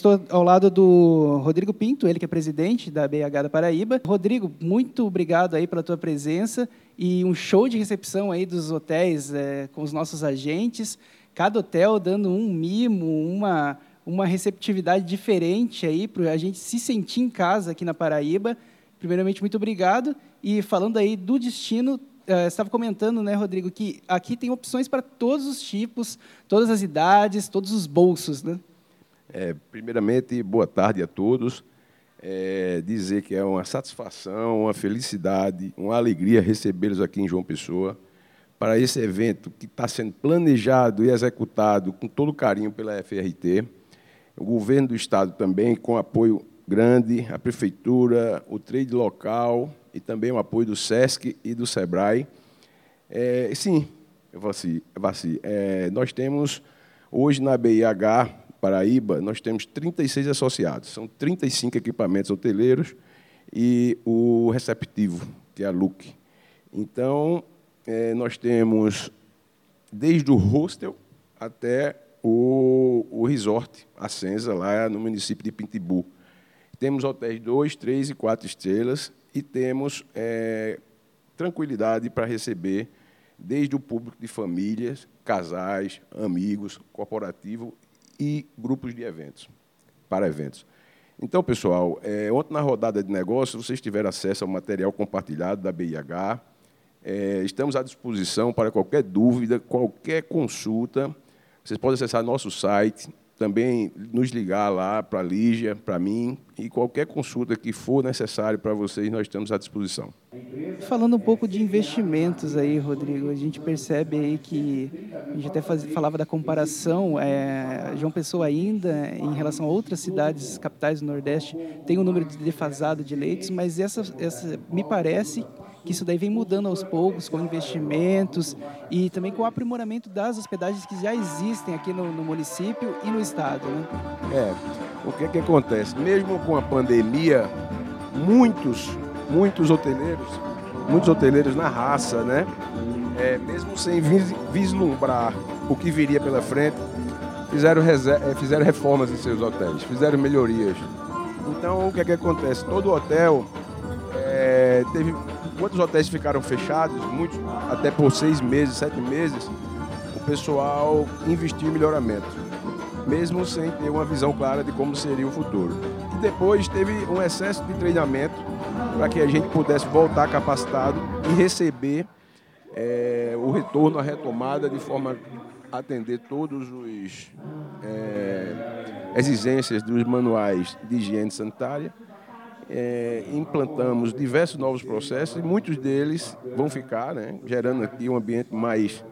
Estou ao lado do Rodrigo Pinto, ele que é presidente da BH da Paraíba. Rodrigo, muito obrigado aí pela tua presença e um show de recepção aí dos hotéis é, com os nossos agentes. Cada hotel dando um mimo, uma, uma receptividade diferente aí para a gente se sentir em casa aqui na Paraíba. Primeiramente, muito obrigado. E falando aí do destino, uh, estava comentando, né, Rodrigo, que aqui tem opções para todos os tipos, todas as idades, todos os bolsos, né? É, primeiramente, boa tarde a todos. É, dizer que é uma satisfação, uma felicidade, uma alegria recebê-los aqui em João Pessoa para esse evento que está sendo planejado e executado com todo carinho pela FRT. O governo do Estado também, com apoio grande, a Prefeitura, o trade local e também o apoio do SESC e do SEBRAE. É, sim, Vaci, Vaci, é, nós temos hoje na BIH Paraíba, nós temos 36 associados, são 35 equipamentos hoteleiros e o receptivo, que é a LUC. Então, é, nós temos desde o hostel até o, o resort, a Senza, lá no município de Pintibu. Temos hotéis 2, 3 e 4 estrelas e temos é, tranquilidade para receber desde o público de famílias, casais, amigos, corporativo e grupos de eventos, para eventos. Então, pessoal, é, ontem na rodada de negócios, vocês tiveram acesso ao material compartilhado da BIH. É, estamos à disposição para qualquer dúvida, qualquer consulta. Vocês podem acessar nosso site, também nos ligar lá para a Lígia, para mim, e qualquer consulta que for necessário para vocês, nós estamos à disposição. Falando um pouco de investimentos aí, Rodrigo, a gente percebe aí que a gente até faz, falava da comparação, é, João Pessoa ainda, em relação a outras cidades capitais do Nordeste, tem um número defasado de leitos, mas essa, essa me parece que isso daí vem mudando aos poucos com investimentos e também com o aprimoramento das hospedagens que já existem aqui no, no município e no estado. Né? É, o que, é que acontece? Mesmo com a pandemia, muitos, muitos hoteleiros, muitos hoteleiros na raça, né? É, mesmo sem vislumbrar o que viria pela frente, fizeram, é, fizeram reformas em seus hotéis, fizeram melhorias. Então, o que é que acontece? Todo hotel é, teve Quantos hotéis ficaram fechados, muitos até por seis meses, sete meses, o pessoal investiu em melhoramento, mesmo sem ter uma visão clara de como seria o futuro. E depois teve um excesso de treinamento para que a gente pudesse voltar capacitado e receber é, o retorno, a retomada de forma a atender todos os é, exigências dos manuais de higiene sanitária é, implantamos diversos novos processos e muitos deles vão ficar, né, gerando aqui um ambiente mais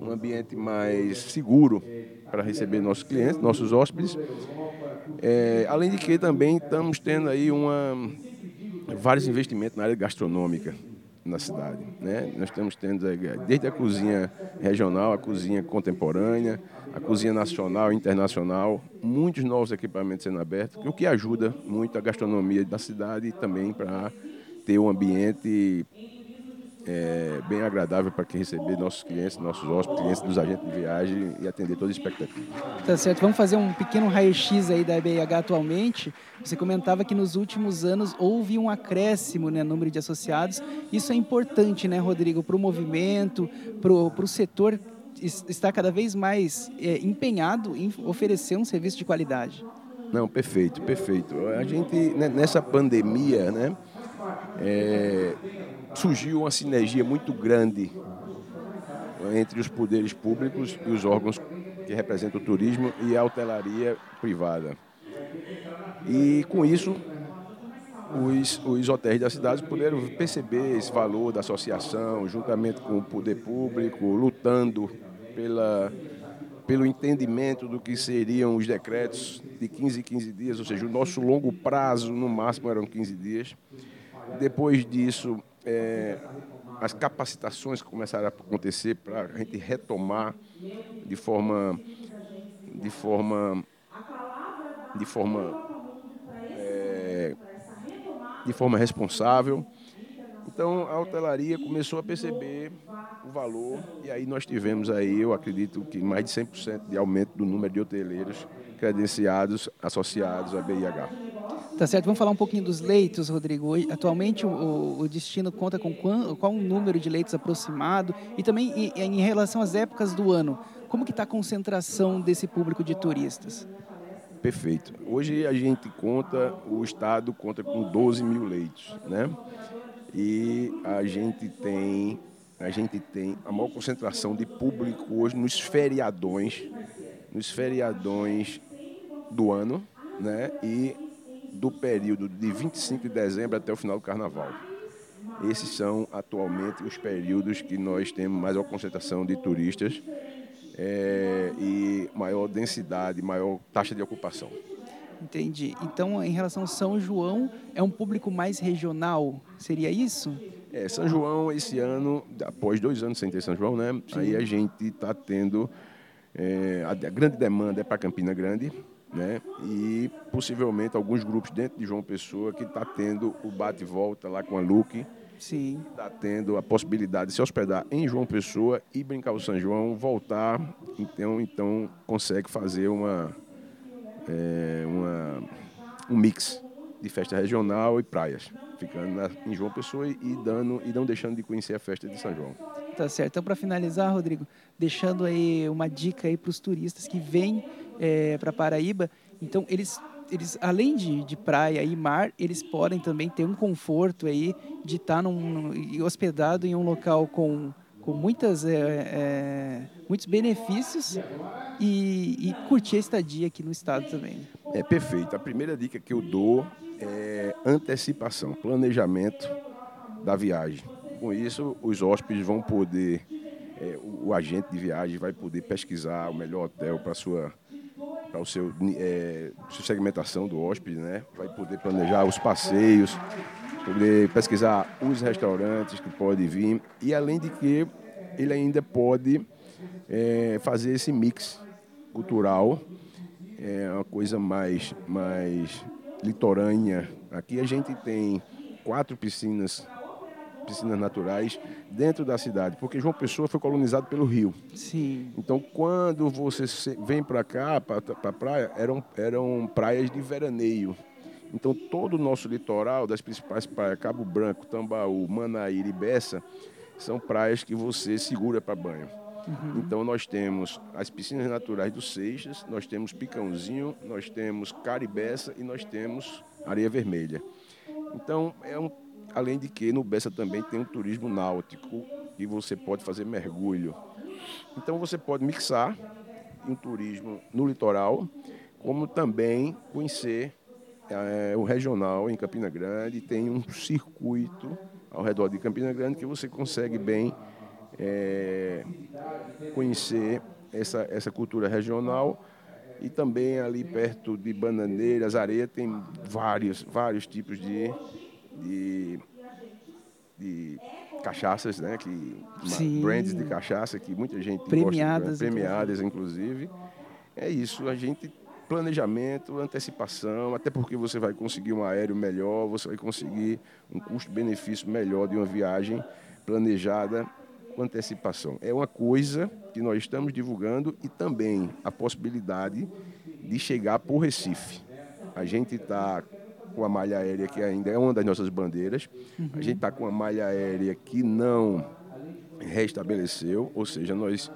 um ambiente mais seguro para receber nossos clientes, nossos hóspedes. É, além de que também estamos tendo aí uma, vários investimentos na área gastronômica na cidade. Né? Nós estamos tendo desde a cozinha regional, a cozinha contemporânea, a cozinha nacional e internacional, muitos novos equipamentos sendo abertos, o que ajuda muito a gastronomia da cidade e também para ter um ambiente é, bem agradável para quem receber nossos clientes, nossos hóspedes, clientes dos agentes de viagem e atender toda a expectativa. Tá certo. Vamos fazer um pequeno raio-x aí da BIH atualmente. Você comentava que nos últimos anos houve um acréscimo no né, número de associados. Isso é importante, né, Rodrigo, para o movimento, para o setor está cada vez mais é, empenhado em oferecer um serviço de qualidade. Não, perfeito, perfeito. A gente, né, nessa pandemia, né, é, surgiu uma sinergia muito grande entre os poderes públicos e os órgãos que representam o turismo e a hotelaria privada. E com isso, os, os hotéis da cidade puderam perceber esse valor da associação, juntamente com o poder público, lutando pela, pelo entendimento do que seriam os decretos de 15 em 15 dias, ou seja, o nosso longo prazo, no máximo, eram 15 dias. Depois disso, é, as capacitações começaram a acontecer para a gente retomar de forma de forma de forma é, de forma responsável. Então a hotelaria começou a perceber o valor e aí nós tivemos aí, eu acredito que mais de 100% de aumento do número de hoteleiros credenciados associados à BIH. Tá certo. Vamos falar um pouquinho dos leitos, Rodrigo. Atualmente o, o destino conta com qual, qual o número de leitos aproximado e também em, em relação às épocas do ano. Como que está a concentração desse público de turistas? Perfeito. Hoje a gente conta, o Estado conta com 12 mil leitos, né? E a gente tem a gente tem a maior concentração de público hoje nos feriadões, nos feriadões do ano, né? E do período de 25 de dezembro até o final do carnaval. Esses são atualmente os períodos que nós temos maior concentração de turistas é, e maior densidade, maior taxa de ocupação. Entendi. Então, em relação ao São João, é um público mais regional? Seria isso? É, São João, esse ano, após dois anos sem ter São João, né? Sim. Aí a gente está tendo. É, a, a grande demanda é para Campina Grande, né? E possivelmente alguns grupos dentro de João Pessoa que está tendo o bate-volta lá com a Luque. Sim. Está tendo a possibilidade de se hospedar em João Pessoa e brincar o São João, voltar, então, então consegue fazer uma, é, uma, um mix de festa regional e praias, ficando na, em João Pessoa e, dando, e não deixando de conhecer a festa de São João. Tá certo. Então, para finalizar, Rodrigo, deixando aí uma dica aí para os turistas que vêm é, para Paraíba, então eles eles, além de, de praia e mar, eles podem também ter um conforto aí de estar tá num, hospedado em um local com, com muitas, é, é, muitos benefícios e, e, curtir a estadia aqui no estado também. É perfeito. A primeira dica que eu dou é antecipação, planejamento da viagem. Com isso, os hóspedes vão poder, é, o, o, agente de viagem vai poder pesquisar o melhor hotel para sua para o seu é, segmentação do hóspede, né? Vai poder planejar os passeios, poder pesquisar os restaurantes que pode vir e além de que ele ainda pode é, fazer esse mix cultural, é uma coisa mais mais litorânea. Aqui a gente tem quatro piscinas piscinas naturais dentro da cidade, porque João Pessoa foi colonizado pelo rio. Sim. Então, quando você vem para cá, para a praia, eram, eram praias de veraneio. Então, todo o nosso litoral, das principais praias, Cabo Branco, Tambaú, Manaíra e Bessa, são praias que você segura para banho. Uhum. Então, nós temos as piscinas naturais do Seixas, nós temos Picãozinho, nós temos Caribeça e nós temos Areia Vermelha. Então, é um Além de que no Bessa também tem um turismo náutico e você pode fazer mergulho. Então você pode mixar um turismo no litoral, como também conhecer é, o regional em Campina Grande. Tem um circuito ao redor de Campina Grande que você consegue bem é, conhecer essa, essa cultura regional e também ali perto de Bananeiras, Areia, tem vários, vários tipos de de, de cachaças, né? Que, Sim. brands de cachaça que muita gente premiadas, gosta, premiadas inclusive. É isso, a gente planejamento, antecipação, até porque você vai conseguir um aéreo melhor, você vai conseguir um custo-benefício melhor de uma viagem planejada com antecipação. É uma coisa que nós estamos divulgando e também a possibilidade de chegar por Recife. A gente está com a malha aérea, que ainda é uma das nossas bandeiras. Uhum. A gente está com a malha aérea que não restabeleceu, ou seja, nós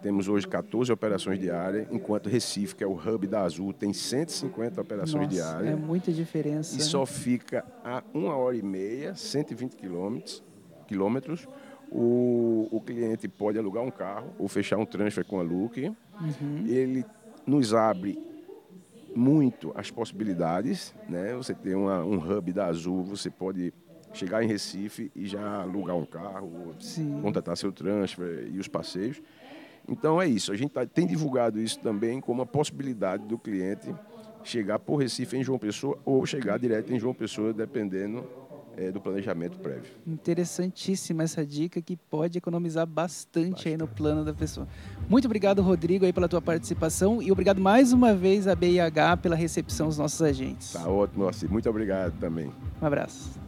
temos hoje 14 operações diárias, enquanto Recife, que é o hub da Azul, tem 150 operações Nossa, diárias. É muita diferença. E só fica a uma hora e meia, 120 quilômetros. quilômetros. O, o cliente pode alugar um carro ou fechar um transfer com a Luke. Uhum. Ele nos abre muito as possibilidades, né? Você tem uma, um hub da Azul, você pode chegar em Recife e já alugar um carro, Sim. contratar seu transfer e os passeios. Então é isso, a gente tá, tem divulgado isso também como uma possibilidade do cliente chegar por Recife em João Pessoa ou chegar direto em João Pessoa, dependendo é, do planejamento prévio. Interessantíssima essa dica que pode economizar bastante, bastante, aí no plano da pessoa. Muito obrigado, Rodrigo, aí pela tua participação e obrigado mais uma vez à BIH pela recepção dos nossos agentes. Tá ótimo, assim. Muito obrigado também. Um abraço.